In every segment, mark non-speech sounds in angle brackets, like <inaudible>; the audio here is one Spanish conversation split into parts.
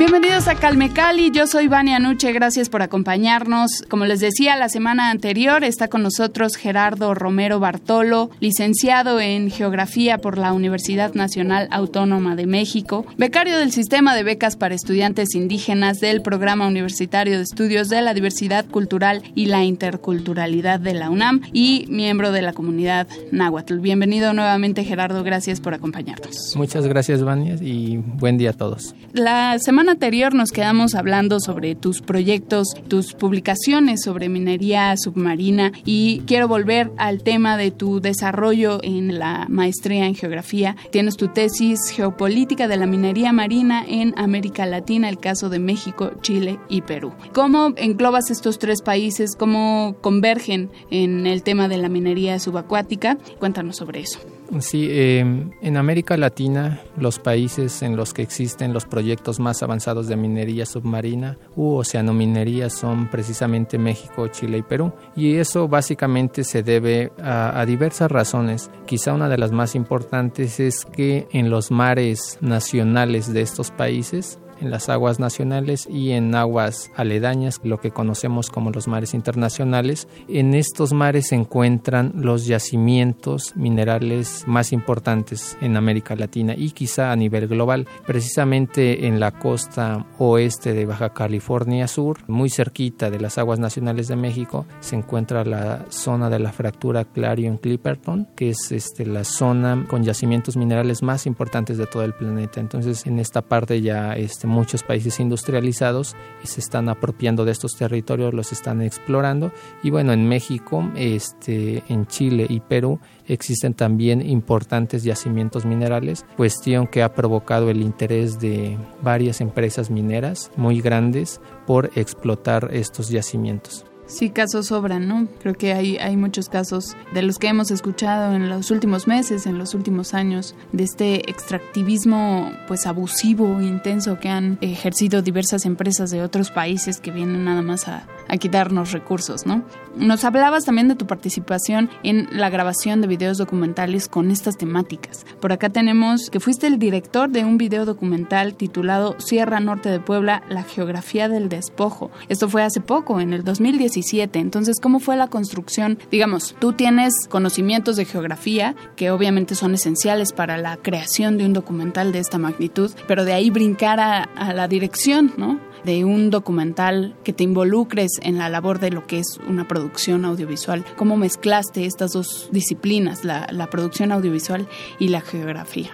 Bienvenidos a Calme Cali, yo soy Vania Nuche, gracias por acompañarnos. Como les decía la semana anterior, está con nosotros Gerardo Romero Bartolo, licenciado en Geografía por la Universidad Nacional Autónoma de México, becario del Sistema de Becas para Estudiantes Indígenas del Programa Universitario de Estudios de la Diversidad Cultural y la Interculturalidad de la UNAM y miembro de la comunidad Náhuatl. Bienvenido nuevamente Gerardo, gracias por acompañarnos. Muchas gracias Vania y buen día a todos. La semana anterior nos quedamos hablando sobre tus proyectos, tus publicaciones sobre minería submarina y quiero volver al tema de tu desarrollo en la maestría en geografía. Tienes tu tesis geopolítica de la minería marina en América Latina, el caso de México, Chile y Perú. ¿Cómo englobas estos tres países? ¿Cómo convergen en el tema de la minería subacuática? Cuéntanos sobre eso. Sí, em, en América Latina, los países en los que existen los proyectos más avanzados de minería submarina u oceanominería son precisamente México, Chile y Perú. Y eso básicamente se debe a diversas razones. Quizá una de las más importantes es que en los mares nacionales de estos países en las aguas nacionales y en aguas aledañas, lo que conocemos como los mares internacionales. En estos mares se encuentran los yacimientos minerales más importantes en América Latina y quizá a nivel global. Precisamente en la costa oeste de Baja California Sur, muy cerquita de las aguas nacionales de México, se encuentra la zona de la fractura Clarion-Clipperton, que es este, la zona con yacimientos minerales más importantes de todo el planeta. Entonces, en esta parte ya este, muchos países industrializados se están apropiando de estos territorios, los están explorando. Y bueno, en México, este, en Chile y Perú existen también importantes yacimientos minerales, cuestión que ha provocado el interés de varias empresas mineras muy grandes por explotar estos yacimientos. Sí, casos sobran, ¿no? Creo que hay, hay muchos casos de los que hemos escuchado en los últimos meses, en los últimos años, de este extractivismo pues abusivo, intenso que han ejercido diversas empresas de otros países que vienen nada más a, a quitarnos recursos, ¿no? Nos hablabas también de tu participación en la grabación de videos documentales con estas temáticas. Por acá tenemos que fuiste el director de un video documental titulado Sierra Norte de Puebla, la geografía del despojo. Esto fue hace poco, en el 2017 entonces, ¿cómo fue la construcción? Digamos, tú tienes conocimientos de geografía que obviamente son esenciales para la creación de un documental de esta magnitud, pero de ahí brincar a, a la dirección, ¿no? De un documental que te involucres en la labor de lo que es una producción audiovisual. ¿Cómo mezclaste estas dos disciplinas, la, producción audiovisual y la geografía?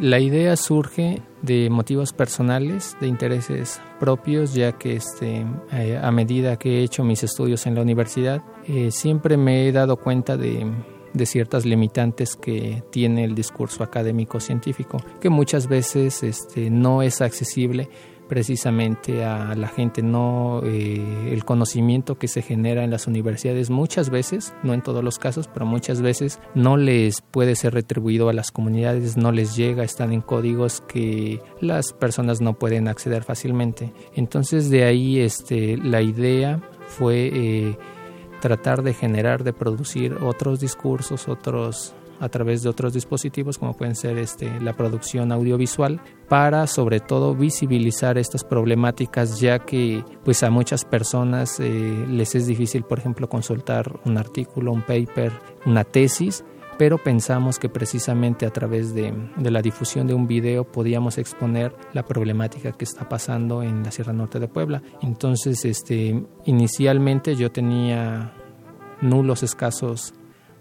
La idea surge de motivos personales, de intereses propios, ya que este, eh, a medida que he hecho mis estudios en la universidad, eh, siempre me he dado cuenta de, de ciertas limitantes que tiene el discurso académico científico, que muchas veces este, no es accesible precisamente a la gente, no eh, el conocimiento que se genera en las universidades muchas veces, no en todos los casos, pero muchas veces no les puede ser retribuido a las comunidades, no les llega, están en códigos que las personas no pueden acceder fácilmente. Entonces de ahí este, la idea fue eh, tratar de generar, de producir otros discursos, otros a través de otros dispositivos como pueden ser este, la producción audiovisual para sobre todo visibilizar estas problemáticas ya que pues a muchas personas eh, les es difícil por ejemplo consultar un artículo, un paper, una tesis pero pensamos que precisamente a través de, de, la difusión de un video podíamos exponer la problemática que está pasando en la Sierra Norte de Puebla. Entonces, este, inicialmente yo tenía nulos escasos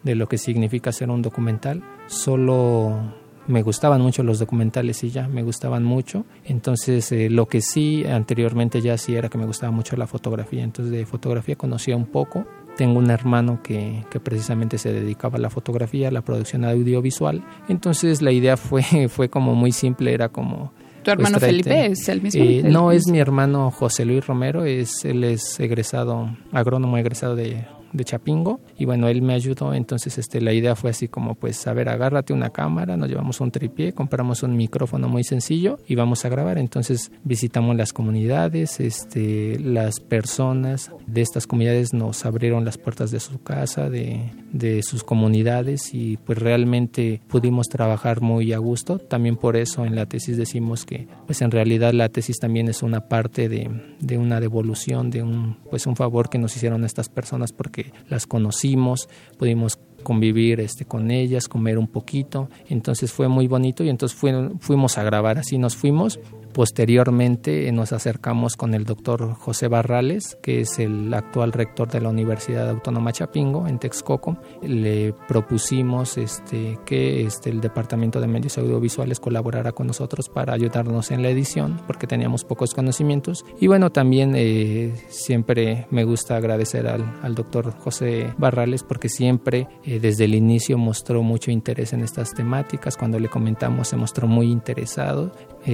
de lo que significa hacer un documental. Solo me gustaban mucho los documentales y ya, me gustaban mucho. Entonces, eh, lo que sí anteriormente ya sí era que me gustaba mucho la fotografía. Entonces, de fotografía conocía un poco. Tengo un hermano que, que precisamente se dedicaba a la fotografía, a la producción audiovisual. Entonces, la idea fue, <laughs> fue como muy simple, era como ¿Tu hermano pues, Felipe es el mismo? Eh, no, es mi hermano José Luis Romero, es, él es egresado, agrónomo egresado de de Chapingo y bueno, él me ayudó, entonces este, la idea fue así como pues, a ver, agárrate una cámara, nos llevamos un tripié, compramos un micrófono muy sencillo y vamos a grabar, entonces visitamos las comunidades, este, las personas de estas comunidades nos abrieron las puertas de su casa, de, de sus comunidades y pues realmente pudimos trabajar muy a gusto, también por eso en la tesis decimos que pues en realidad la tesis también es una parte de, de una devolución, de un, pues un favor que nos hicieron estas personas porque las conocimos, pudimos convivir este, con ellas, comer un poquito. Entonces fue muy bonito y entonces fuimos a grabar, así nos fuimos Posteriormente nos acercamos con el doctor José Barrales, que es el actual rector de la Universidad Autónoma Chapingo en Texcoco. Le propusimos este, que este, el Departamento de Medios Audiovisuales colaborara con nosotros para ayudarnos en la edición, porque teníamos pocos conocimientos. Y bueno, también eh, siempre me gusta agradecer al, al, doctor José Barrales, porque siempre eh, desde el inicio mostró mucho interés en estas temáticas. Cuando le comentamos, se mostró muy interesado.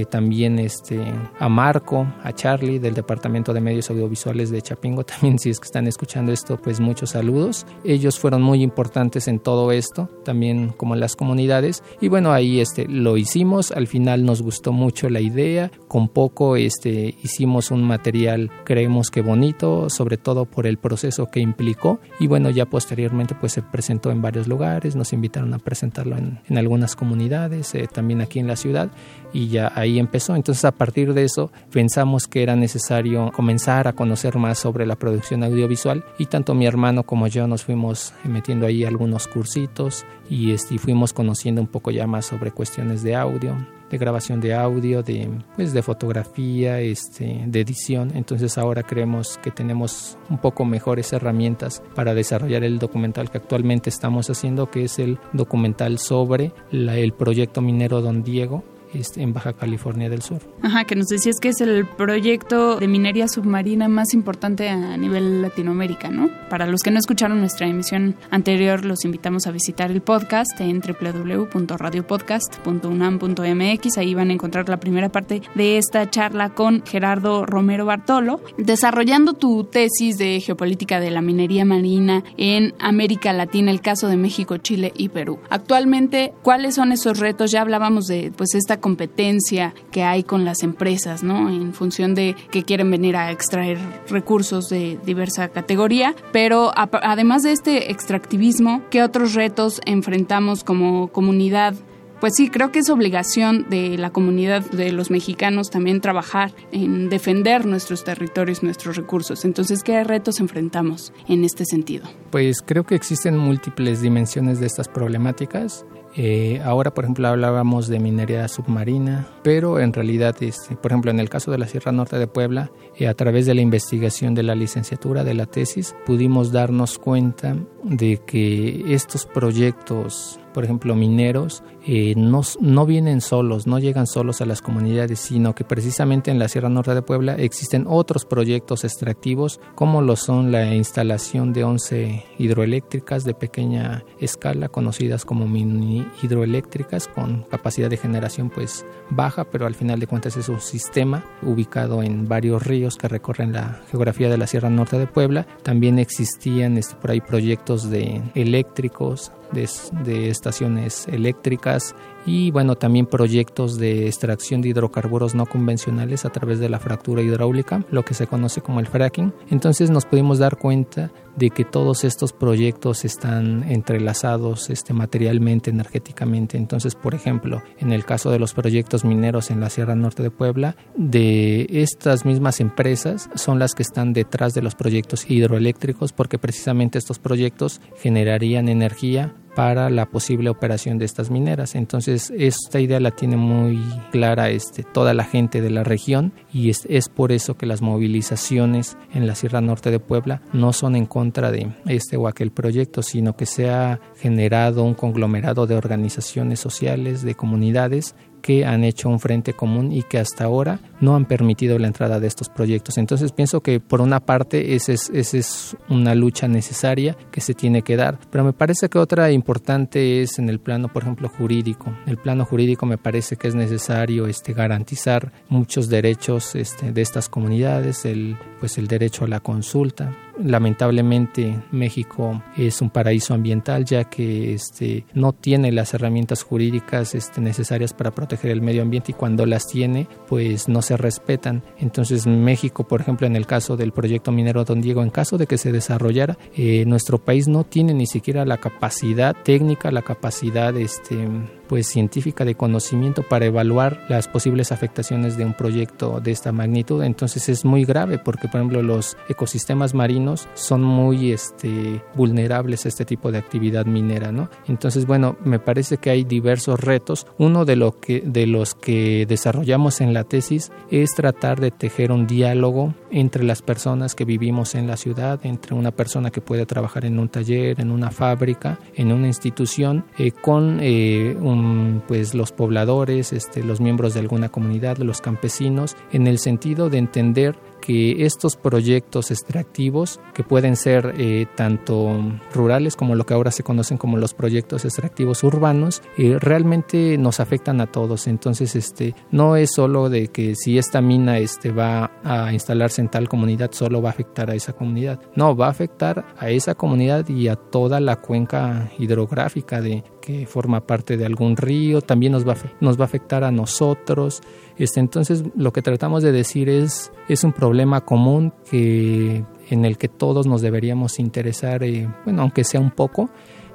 También este, a Marco, a Charlie del Departamento de Medios Audiovisuales de Chapingo, <laughs> también si es que están escuchando esto, pues muchos saludos. Ellos fueron muy importantes en todo esto, también como en las comunidades. Y bueno, ahí este, lo hicimos, al final nos gustó mucho la idea, con poco este, hicimos un material, creemos que bonito, sobre todo por el proceso que implicó. Y bueno, ya posteriormente pues se presentó en varios lugares, nos invitaron a presentarlo en, en algunas comunidades, eh, también aquí en la ciudad, y ya ahí empezó. Entonces a partir de eso pensamos que era necesario comenzar a conocer más sobre la producción audiovisual y tanto mi hermano como yo nos fuimos metiendo ahí algunos cursitos y, este, fuimos conociendo un poco ya más sobre cuestiones de audio de grabación de audio, de, pues de fotografía, este, de edición. Entonces ahora creemos que tenemos un poco mejores herramientas para desarrollar el documental que actualmente estamos haciendo, que es el documental sobre el proyecto minero Don Diego, este, en Baja California del Sur. Ajá, que nos decías que es el proyecto de minería submarina más importante a nivel Latinoamérica, ¿no? Para los que no escucharon nuestra emisión anterior, los invitamos a visitar el podcast en www.radiopodcast.unam.mx. Ahí van a encontrar la primera parte de esta charla con Gerardo Romero Bartolo, desarrollando tu tesis de geopolítica de la minería marina en América Latina, el caso de México, Chile y Perú. Actualmente, ¿cuáles son esos retos? Ya hablábamos de pues esta competencia que hay con las empresas, ¿no? En función de que quieren venir a extraer recursos de diversa categoría. Pero además de este extractivismo, ¿qué otros retos enfrentamos como comunidad pues sí, creo que es obligación de la comunidad de los mexicanos también trabajar en defender nuestros territorios, nuestros recursos. Entonces, ¿qué retos enfrentamos en este sentido? Pues creo que existen múltiples dimensiones de estas problemáticas. Eh, ahora, por ejemplo, hablábamos de minería submarina, pero en realidad, este, por ejemplo, en el caso de la Sierra Norte de Puebla, eh, a través de la investigación de la licenciatura, de la tesis, pudimos darnos cuenta de que estos proyectos por ejemplo, mineros, eh, no, no vienen solos, no llegan solos a las comunidades, sino que precisamente en la Sierra Norte de Puebla existen otros proyectos extractivos, como lo son la instalación de 11 hidroeléctricas de pequeña escala, conocidas como mini hidroeléctricas, con capacidad de generación pues baja, pero al final de cuentas es un sistema ubicado en varios ríos que recorren la geografía de la Sierra Norte de Puebla. También existían este, por ahí proyectos de eléctricos, de, estaciones eléctricas y bueno también proyectos de extracción de hidrocarburos no convencionales a través de la fractura hidráulica, lo que se conoce como el fracking. Entonces nos pudimos dar cuenta de que todos estos proyectos están entrelazados este, materialmente, energéticamente. Entonces, por ejemplo, en el caso de los proyectos mineros en la Sierra Norte de Puebla, de estas mismas empresas son las que están detrás de los proyectos hidroeléctricos porque precisamente estos proyectos generarían energía para la posible operación de estas mineras. Entonces, esta idea la tiene muy clara este, toda la gente de la región y es, es, por eso que las movilizaciones en la Sierra Norte de Puebla no son en contra de este o aquel proyecto, sino que se ha generado un conglomerado de organizaciones sociales, de comunidades que han hecho un frente común y que hasta ahora no han permitido la entrada de estos proyectos. Entonces pienso que por una parte esa es, es una lucha necesaria que se tiene que dar, pero me parece que otra importante es en el plano, por ejemplo, jurídico. El plano jurídico me parece que es necesario este, garantizar muchos derechos este, de estas comunidades, el, pues el derecho a la consulta, lamentablemente México es un paraíso ambiental ya que este, no tiene las herramientas jurídicas este, necesarias para proteger el medio ambiente y cuando las tiene pues no se respetan. Entonces México, por ejemplo, en el caso del proyecto minero Don Diego, en caso de que se desarrollara, eh, nuestro país no tiene ni siquiera la capacidad técnica, la capacidad este, pues científica de conocimiento para evaluar las posibles afectaciones de un proyecto de esta magnitud. Entonces es muy grave porque por ejemplo los ecosistemas marinos son muy este, vulnerables a este tipo de actividad minera, ¿no? Entonces bueno, me parece que hay diversos retos. Uno de, lo que, de los que desarrollamos en la tesis es tratar de tejer un diálogo entre las personas que vivimos en la ciudad, entre una persona que puede trabajar en un taller, en una fábrica, en una institución, eh, con eh, un pues los pobladores, este, los miembros de alguna comunidad, los campesinos, en el sentido de entender que estos proyectos extractivos, que pueden ser eh, tanto rurales como lo que ahora se conocen como los proyectos extractivos urbanos, eh, realmente nos afectan a todos. Entonces, este, no es solo de que si esta mina este, va a instalarse en tal comunidad, solo va a afectar a esa comunidad. No, va a afectar a esa comunidad y a toda la cuenca hidrográfica de que forma parte de algún río, también nos va, nos va a afectar a nosotros. Este, entonces, lo que tratamos de decir es, es un problema común que, en el que todos nos deberíamos interesar, eh, bueno, aunque sea un poco,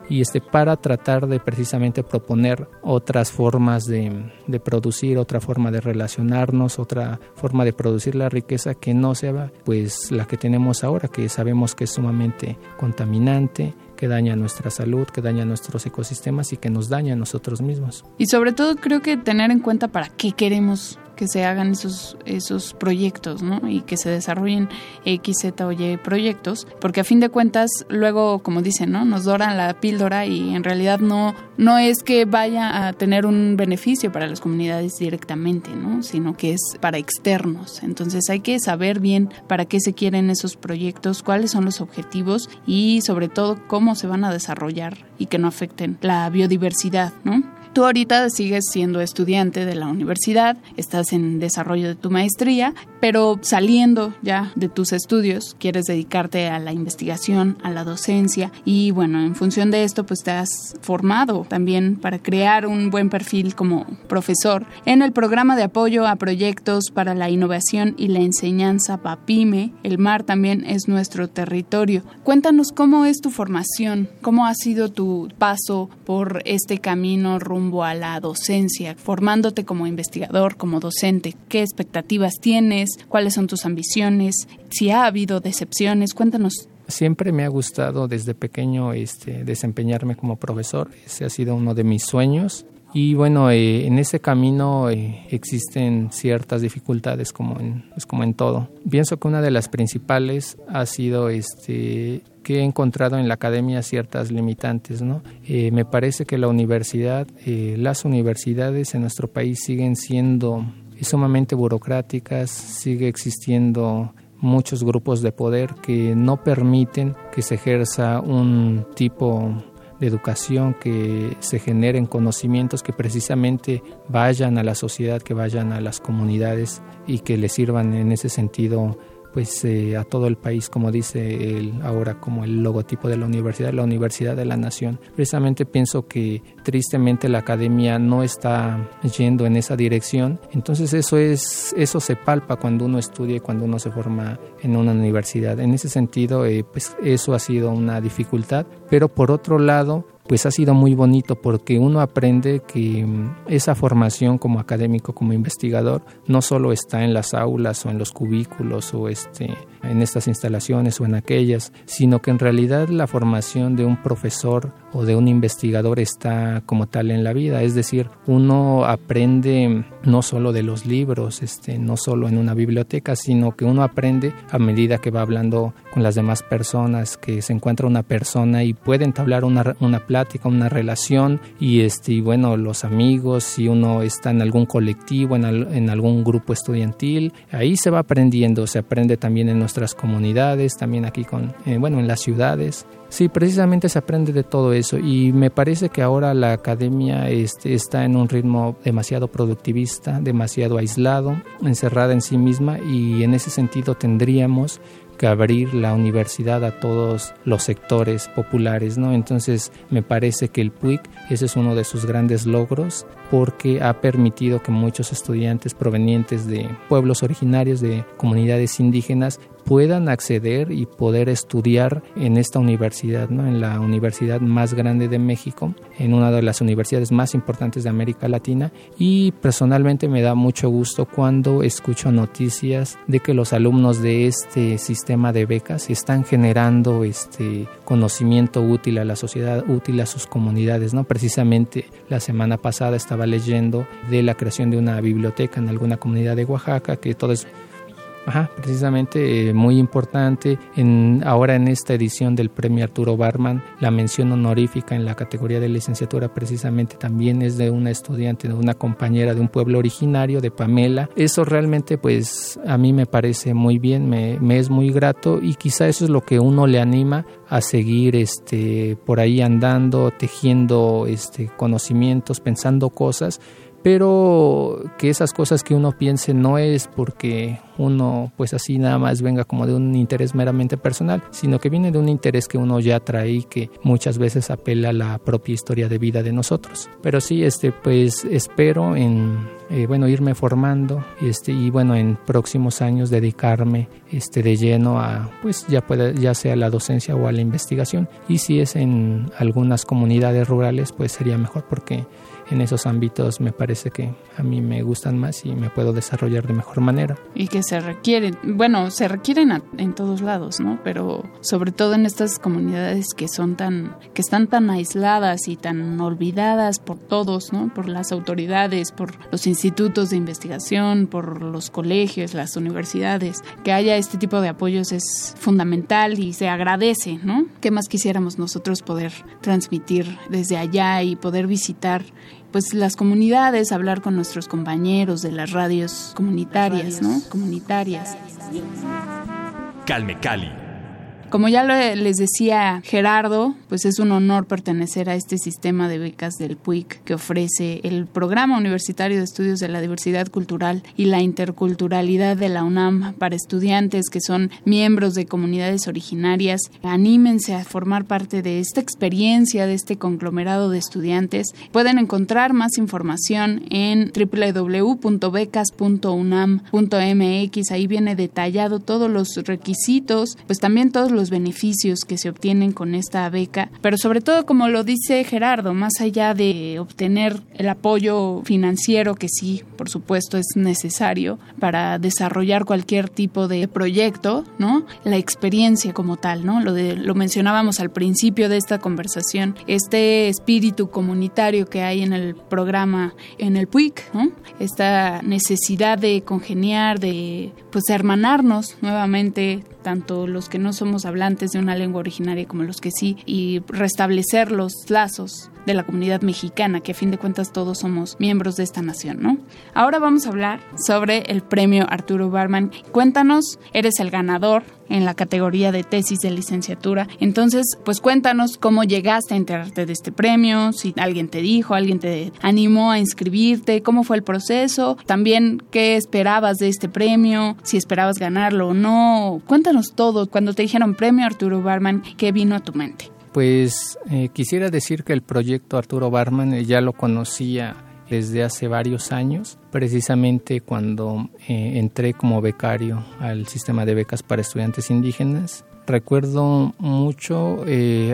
y este para tratar de precisamente proponer otras formas de, de, producir, otra forma de relacionarnos, otra forma de producir la riqueza que no sea pues la que tenemos ahora, que sabemos que es sumamente contaminante, que daña nuestra salud, que daña nuestros ecosistemas y que nos daña a nosotros mismos. Y sobre todo creo que tener en cuenta para qué queremos que se hagan esos, esos proyectos, ¿no? Y que se desarrollen X, Z o Y proyectos, porque a fin de cuentas, luego, como dicen, ¿no? Nos doran la píldora y en realidad no, no es que vaya a tener un beneficio para las comunidades directamente, ¿no? Sino que es para externos. Entonces hay que saber bien para qué se quieren esos proyectos, cuáles son los objetivos y sobre todo cómo se van a desarrollar y que no afecten la biodiversidad, ¿no? Tú ahorita sigues siendo estudiante de la universidad, estás en desarrollo de tu maestría, pero saliendo ya de tus estudios, quieres dedicarte a la investigación, a la docencia y bueno, en función de esto pues te has formado también para crear un buen perfil como profesor en el programa de apoyo a proyectos para la innovación y la enseñanza PAPIME. El mar también es nuestro territorio. Cuéntanos cómo es tu formación, cómo ha sido tu paso por este camino rumbo a la docencia, formándote como investigador, como docente? ¿Qué expectativas tienes? ¿Cuáles son tus ambiciones? Si ha habido decepciones, cuéntanos Siempre me ha gustado desde pequeño este, desempeñarme como profesor. Ese ha sido uno de mis sueños. Y bueno, eh, en ese camino eh, existen ciertas dificultades como en, pues como en todo. Pienso que una de las principales ha sido este, que he encontrado en la academia ciertas limitantes. ¿no? Eh, me parece que la universidad, eh, las universidades en nuestro país siguen siendo sumamente burocráticas, sigue existiendo muchos grupos de poder que no permiten que se ejerza un tipo de educación, que se generen conocimientos que precisamente vayan a la sociedad, que vayan a las comunidades y que les sirvan en ese sentido pues eh, a todo el país, como dice el, ahora como el logotipo de la universidad, la Universidad de la Nación. Precisamente pienso que tristemente la academia no está yendo en esa dirección. Entonces eso es eso se palpa cuando uno estudia y cuando uno se forma en una universidad. En ese sentido, eh, pues eso ha sido una dificultad. Pero por otro lado, pues ha sido muy bonito porque uno aprende que mm, esa formación como académico, como investigador, no solo está en las aulas o en los cubículos o este, en estas instalaciones o en aquellas, sino que en realidad la formación de un profesor o de un investigador está como tal en la vida, es decir, uno aprende no solo de los libros, este, no solo en una biblioteca, sino que uno aprende a medida que va hablando con las demás personas, que se encuentra una persona y puede entablar una, una plática, una relación y, este, bueno, los amigos, si uno está en algún colectivo, en, en algún grupo estudiantil, ahí se va aprendiendo, se aprende también en nuestras comunidades, también aquí con, eh, bueno, en las ciudades. Sí, precisamente se aprende de todo eso y me parece que ahora la academia este, está en un ritmo demasiado productivista, demasiado aislado, encerrada en sí misma y en ese sentido tendríamos que abrir la universidad a todos los sectores populares, ¿no? Entonces me parece que el PUIC, ese es uno de sus grandes logros porque ha permitido que muchos estudiantes provenientes de pueblos originarios, de comunidades indígenas, puedan acceder y poder estudiar en esta universidad, ¿no? en la universidad más grande de México, en una de las universidades más importantes de América Latina y personalmente me da mucho gusto cuando escucho noticias de que los alumnos de este sistema de becas están generando este conocimiento útil a la sociedad, útil a sus comunidades, ¿no? Precisamente la semana pasada estaba leyendo de la creación de una biblioteca en alguna comunidad de Oaxaca que todo es Ajá, precisamente eh, muy importante. En, ahora en esta edición del premio Arturo Barman, la mención honorífica en la categoría de licenciatura precisamente también es de una estudiante, de una compañera de un pueblo originario, de Pamela. Eso realmente pues a mí me parece muy bien, me, me es muy grato y quizá eso es lo que uno le anima a seguir este, por ahí andando, tejiendo este, conocimientos, pensando cosas pero que esas cosas que uno piense no es porque uno pues así nada más venga como de un interés meramente personal, sino que viene de un interés que uno ya trae y que muchas veces apela a la propia historia de vida de nosotros. Pero sí, este pues espero en eh, bueno irme formando este y bueno en próximos años dedicarme este de lleno a pues ya pueda ya sea la docencia o a la investigación y si es en algunas comunidades rurales pues sería mejor porque en esos ámbitos me parece que a mí me gustan más y me puedo desarrollar de mejor manera. Y que se requieren, bueno, se requieren en todos lados, ¿no? Pero sobre todo en estas comunidades que son tan, que están tan aisladas y tan olvidadas por todos, ¿no? Por las autoridades, por los institutos de investigación, por los colegios, las universidades, que haya este tipo de apoyos es fundamental y se agradece, ¿no? ¿Qué más quisiéramos nosotros poder transmitir desde allá y poder visitar pues las comunidades, hablar con nuestros compañeros de las radios comunitarias, ¿no? Comunitarias. Calme Cali como ya les decía Gerardo, pues es un honor pertenecer a este sistema de becas del PUIC que ofrece el Programa Universitario de Estudios de la Diversidad Cultural y la Interculturalidad de la UNAM para estudiantes que son miembros de comunidades originarias. Anímense a formar parte de esta experiencia, de este conglomerado de estudiantes. Pueden encontrar más información en www.becas.unam.mx. Ahí viene detallado todos los requisitos, pues también todos los beneficios que se obtienen con esta beca, pero sobre todo, como lo dice Gerardo, más allá de obtener el apoyo financiero que sí, por supuesto, es necesario para desarrollar cualquier tipo de proyecto, ¿no? La experiencia como tal, ¿no? Lo, de, lo mencionábamos al principio de esta conversación, este espíritu comunitario que hay en el programa, en el PUIC, ¿no? Esta necesidad de congeniar, de pues hermanarnos nuevamente tanto los que no somos hablantes de una lengua originaria como los que sí, y restablecer los lazos de la comunidad mexicana, que a fin de cuentas todos somos miembros de esta nación, ¿no? Ahora vamos a hablar sobre el premio Arturo Barman. Cuéntanos, eres el ganador en la categoría de tesis de licenciatura. Entonces, pues cuéntanos cómo llegaste a enterarte de este premio, si alguien te dijo, alguien te animó a inscribirte, cómo fue el proceso, también qué esperabas de este premio, si esperabas ganarlo o no. Cuéntanos todo. Cuando te dijeron premio Arturo Barman, ¿qué vino a tu mente? Pues eh, quisiera decir que el proyecto Arturo Barman eh, ya lo conocía desde hace varios años, precisamente cuando eh, entré como becario al sistema de becas para estudiantes indígenas. Recuerdo mucho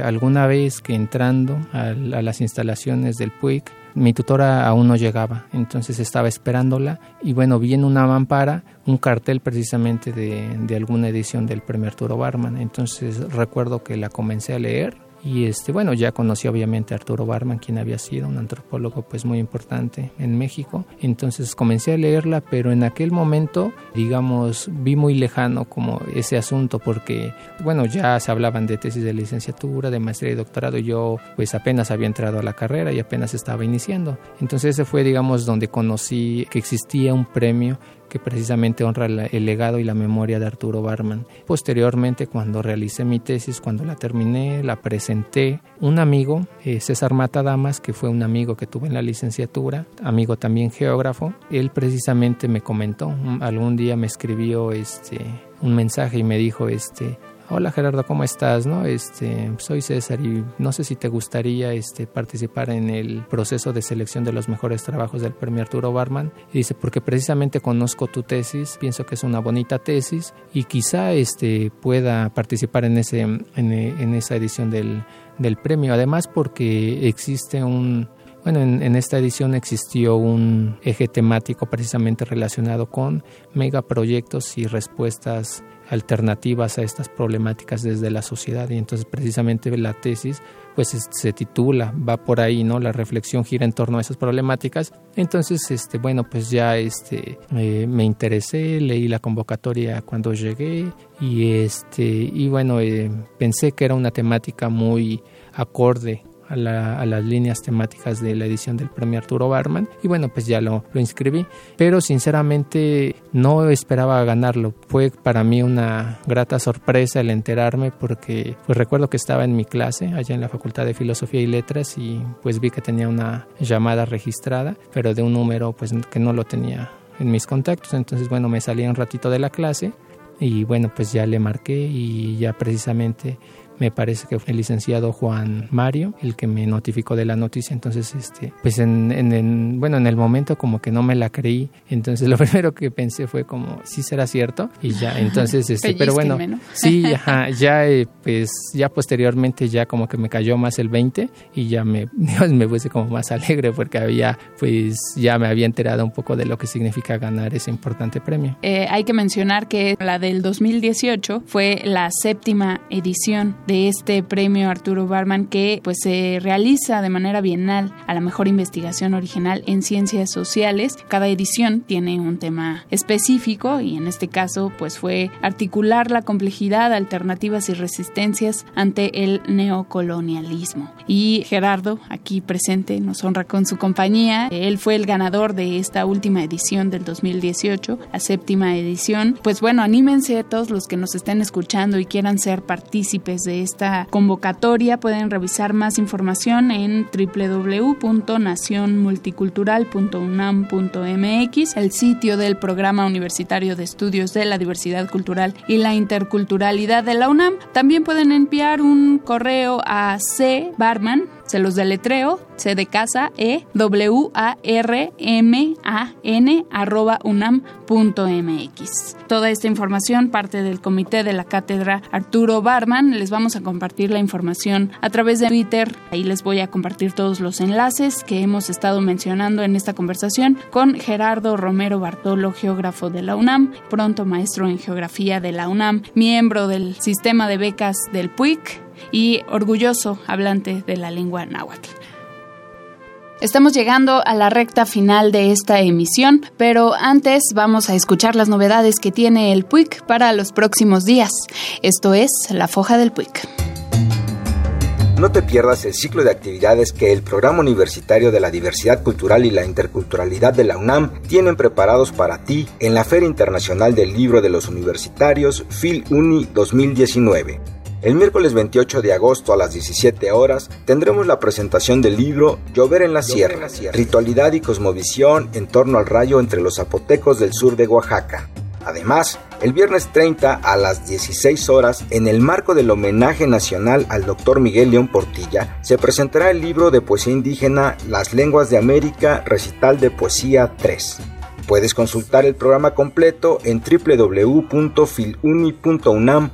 alguna vez que entrando a, las instalaciones del PUIC, mi tutora aún no llegaba, entonces estaba esperándola y bueno, vi en una mampara un cartel precisamente de, de alguna edición del premio Arturo Barman, entonces recuerdo que la comencé a leer y este, bueno, ya conocí obviamente a Arturo Barman, quien había sido un antropólogo pues muy importante en México. Entonces comencé a leerla, pero en aquel momento, digamos, vi muy lejano como ese asunto porque, bueno, ya se hablaban de tesis de licenciatura, de maestría y doctorado. Y yo pues apenas había entrado a la carrera y apenas estaba iniciando. Entonces ese fue, digamos, donde conocí que existía un premio que precisamente honra el legado y la memoria de Arturo Barman. Posteriormente, cuando realicé mi tesis, cuando la terminé, la presenté un amigo, eh, César Matadamas, que fue un amigo que tuve en la licenciatura, amigo también geógrafo, él precisamente me comentó, algún día me escribió este un mensaje y me dijo este hola Gerardo, ¿cómo estás? ¿No? Este, soy César y no sé si te gustaría este, participar en el proceso de selección de los mejores trabajos del premio Arturo Barman. Y dice, porque precisamente conozco tu tesis, pienso que es una bonita tesis y quizá este, pueda participar en, ese, en, en esa edición del, del premio. Además porque existe un, bueno, en, esta edición existió un eje temático precisamente relacionado con megaproyectos y respuestas alternativas a estas problemáticas desde la sociedad. Y entonces precisamente la tesis pues se titula va por ahí no la reflexión gira en torno a esas problemáticas. Entonces este bueno pues ya este me interesé leí la convocatoria cuando llegué y este y bueno eh, pensé que era una temática muy acorde a, las líneas temáticas de la edición del premio Arturo Barman. Y bueno pues ya lo, lo inscribí. Pero sinceramente no esperaba ganarlo. Fue para mí una grata sorpresa el enterarme porque pues recuerdo que estaba en mi clase allá en la Facultad de Filosofía y Letras y pues vi que tenía una llamada registrada pero de un número pues que no lo tenía en mis contactos. Entonces bueno me salí un ratito de la clase y bueno pues ya le marqué y ya precisamente me parece que fue el licenciado Juan Mario el que me notificó de la noticia, entonces este, pues en, en, bueno, en el momento como que no me la creí, entonces <laughs> lo primero que pensé fue como, sí será cierto, y ya, <laughs> entonces este, pero bueno, sí, <laughs> ya eh, pues ya posteriormente ya como que me cayó más el 20 y ya me, me puse como más alegre porque había, pues ya me había enterado un poco de lo que significa ganar ese importante premio. Eh, hay que mencionar que la del 2018 fue la séptima edición de este premio Arturo Barman que pues se realiza de manera bienal a la mejor investigación original en ciencias sociales. Cada edición tiene un tema específico y en este caso pues fue articular la complejidad, alternativas y resistencias ante el neocolonialismo. Y Gerardo, aquí presente, nos honra con su compañía. Él fue el ganador de esta última edición del 2018, la séptima edición. Pues bueno, anímense todos los que nos estén escuchando y quieran ser partícipes de esta convocatoria. Pueden revisar más información en www.nacionmulticultural.unam.mx, el sitio del Programa Universitario de Estudios de la Diversidad Cultural y la Interculturalidad de la UNAM. También pueden enviar un correo a C. Se los deletreo, C de casa, E, W, A, R, M, A, N, arroba unam.mx. Toda esta información parte del comité de la cátedra Arturo Barman. Les vamos a compartir la información a través de Twitter. Ahí les voy a compartir todos los enlaces que hemos estado mencionando en esta conversación con Gerardo Romero Bartolo, geógrafo de la UNAM, pronto maestro en geografía de la UNAM, miembro del sistema de becas del PUIC y orgulloso hablante de la lengua náhuatl. Estamos llegando a la recta final de esta emisión, pero antes vamos a escuchar las novedades que tiene el PUIC para los próximos días. Esto es La Foja del PUIC. No te pierdas el ciclo de actividades que el Programa Universitario de la Diversidad Cultural y la Interculturalidad de la UNAM tienen preparados para ti en la Feria Internacional del Libro de los Universitarios FIL Uni 2019 el miércoles 28 de agosto a las 17 horas tendremos la presentación del libro Llover en la Sierra, Ritualidad y Cosmovisión en torno al rayo entre los zapotecos del sur de Oaxaca. Además, el viernes 30 a las 16 horas, en el marco del homenaje nacional al doctor Miguel León Portilla, se presentará el libro de poesía indígena Las lenguas de América, recital de poesía 3. Puedes consultar el programa completo en www.filuni.unam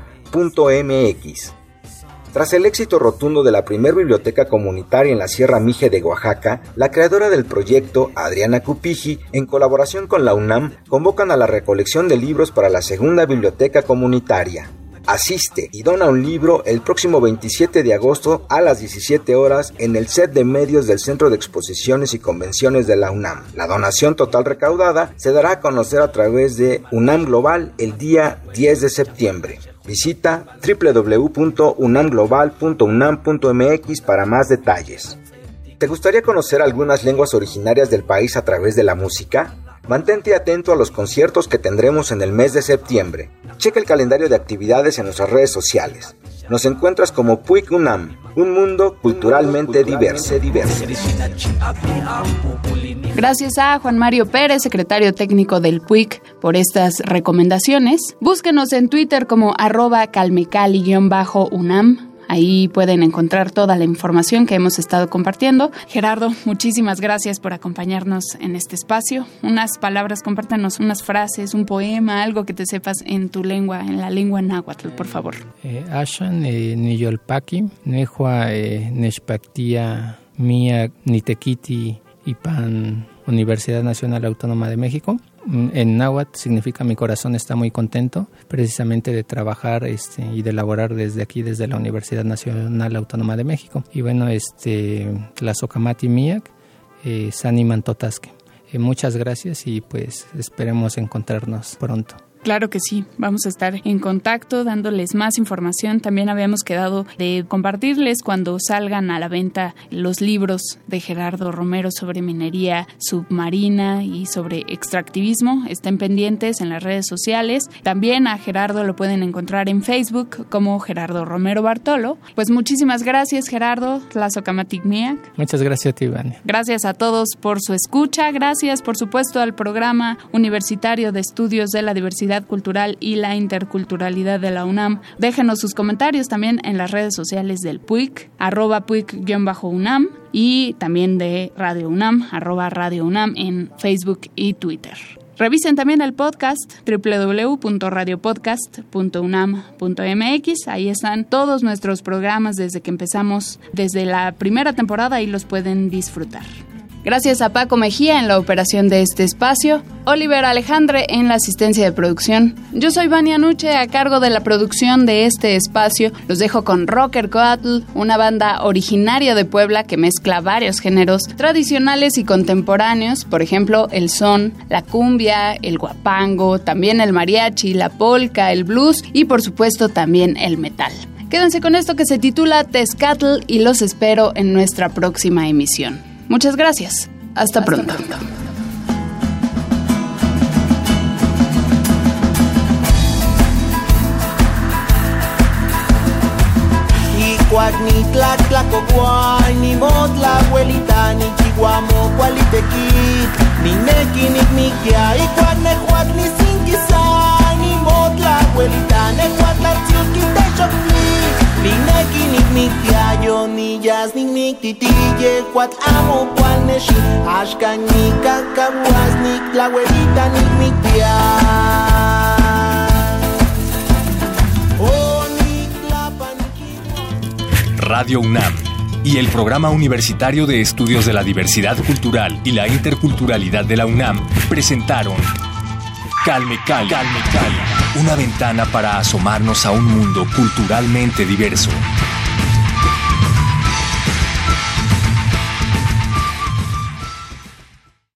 Tras el éxito rotundo de la primer biblioteca comunitaria en la Sierra Mije de Oaxaca, la creadora del proyecto, Adriana Cupiji, en colaboración con la UNAM, convocan a la recolección de libros para la segunda biblioteca comunitaria. Asiste y dona un libro el próximo 27 de agosto a las 17 horas en el set de medios del Centro de Exposiciones y Convenciones de la UNAM. La donación total recaudada se dará a conocer a través de UNAM Global el día 10 de septiembre. Visita www.unamglobal.unam.mx para más detalles. ¿Te gustaría conocer algunas lenguas originarias del país a través de la música? Mantente atento a los conciertos que tendremos en el mes de septiembre. Checa el calendario de actividades en nuestras redes sociales. Nos encuentras como Puig UNAM, un mundo culturalmente diverso. Gracias a Juan Mario Pérez, secretario técnico del PUIC, por estas recomendaciones. Búsquenos en Twitter como arroba calmecali-unam Ahí pueden encontrar toda la información que hemos estado compartiendo. Gerardo, muchísimas gracias por acompañarnos en este espacio. Unas palabras, compártanos unas frases, un poema, algo que te sepas en tu lengua, en la lengua náhuatl, por favor. Eh, Ashan, Niyolpaki, Nejua, eh, Neshpaktia, Mia, Nitequiti, Ipan, Universidad Nacional Autónoma de México. Mm, en náhuatl significa mi corazón está muy contento, precisamente de trabajar este, y de elaborar desde aquí, desde la Universidad Nacional Autónoma de México. Y bueno, este, la Socamati Miak, eh, Sani Mantotasque. Eh, muchas gracias y pues esperemos encontrarnos pronto. Claro que sí, vamos a estar en contacto dándoles más información. También habíamos quedado de compartirles cuando salgan a la venta los libros de Gerardo Romero sobre minería submarina y sobre extractivismo. Estén pendientes en las redes sociales. También a Gerardo lo pueden encontrar en Facebook como Gerardo Romero Bartolo. Pues muchísimas gracias Gerardo, Tlazocamatigmiac. Muchas gracias a ti, Gracias a todos por su escucha. Gracias, por supuesto, al programa universitario de estudios de la diversidad cultural y la interculturalidad de la UNAM. Déjenos sus comentarios también en las redes sociales del PUIC, arroba PUIC-UNAM y también de Radio UNAM, arroba Radio UNAM en Facebook y Twitter. Revisen también el podcast www.radiopodcast.unam.mx. Ahí están todos nuestros programas desde que empezamos, desde la primera temporada y los pueden disfrutar. Gracias a Paco Mejía en la operación de este espacio, Oliver Alejandre en la asistencia de producción. Yo soy Vania Nuche a cargo de la producción de este espacio. Los dejo con Rocker Coatl, una banda originaria de Puebla que mezcla varios géneros tradicionales y contemporáneos, por ejemplo, el son, la cumbia, el guapango, también el mariachi, la polka, el blues y por supuesto también el metal. Quédense con esto que se titula Tezcatl y los espero en nuestra próxima emisión. Muchas gracias. Hasta, pronto. pronto. ni tlac ni motla abuelita, ni chihuamo, cualitequi, ni neki, ni miquia, y cuac nehuac, ni sinquisa, ni motla abuelita, nehuac la tziuki, te Radio UNAM y el Programa Universitario de Estudios de la Diversidad Cultural y la Interculturalidad de la UNAM presentaron Calme Cali. Calme Cali una ventana para asomarnos a un mundo culturalmente diverso.